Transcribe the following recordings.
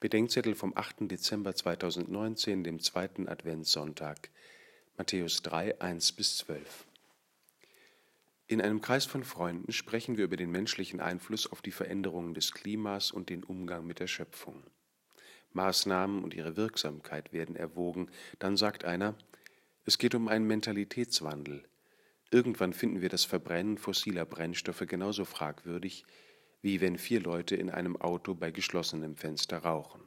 Bedenkzettel vom 8. Dezember 2019, dem zweiten Adventssonntag, Matthäus 3, 1 bis 12. In einem Kreis von Freunden sprechen wir über den menschlichen Einfluss auf die Veränderungen des Klimas und den Umgang mit der Schöpfung. Maßnahmen und ihre Wirksamkeit werden erwogen. Dann sagt einer, es geht um einen Mentalitätswandel. Irgendwann finden wir das Verbrennen fossiler Brennstoffe genauso fragwürdig wie wenn vier Leute in einem Auto bei geschlossenem Fenster rauchen.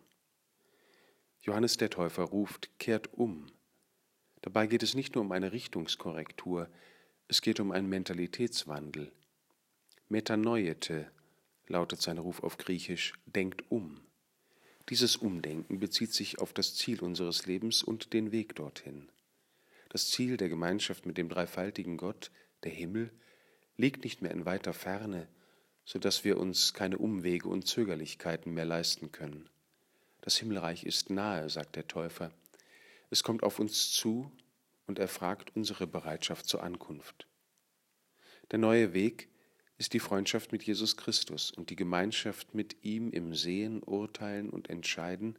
Johannes der Täufer ruft, kehrt um. Dabei geht es nicht nur um eine Richtungskorrektur, es geht um einen Mentalitätswandel. Metanoiete lautet sein Ruf auf Griechisch, denkt um. Dieses Umdenken bezieht sich auf das Ziel unseres Lebens und den Weg dorthin. Das Ziel der Gemeinschaft mit dem dreifaltigen Gott, der Himmel, liegt nicht mehr in weiter Ferne, so dass wir uns keine Umwege und Zögerlichkeiten mehr leisten können. Das Himmelreich ist nahe, sagt der Täufer. Es kommt auf uns zu und erfragt unsere Bereitschaft zur Ankunft. Der neue Weg ist die Freundschaft mit Jesus Christus und die Gemeinschaft mit ihm im Sehen, Urteilen und Entscheiden,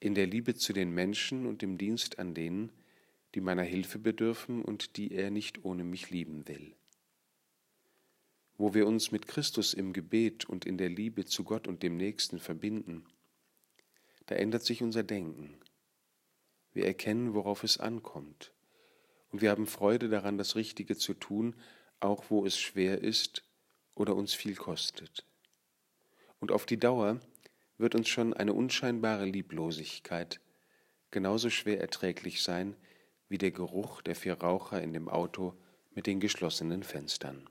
in der Liebe zu den Menschen und im Dienst an denen, die meiner Hilfe bedürfen und die er nicht ohne mich lieben will wo wir uns mit Christus im Gebet und in der Liebe zu Gott und dem Nächsten verbinden, da ändert sich unser Denken. Wir erkennen, worauf es ankommt. Und wir haben Freude daran, das Richtige zu tun, auch wo es schwer ist oder uns viel kostet. Und auf die Dauer wird uns schon eine unscheinbare Lieblosigkeit genauso schwer erträglich sein wie der Geruch der vier Raucher in dem Auto mit den geschlossenen Fenstern.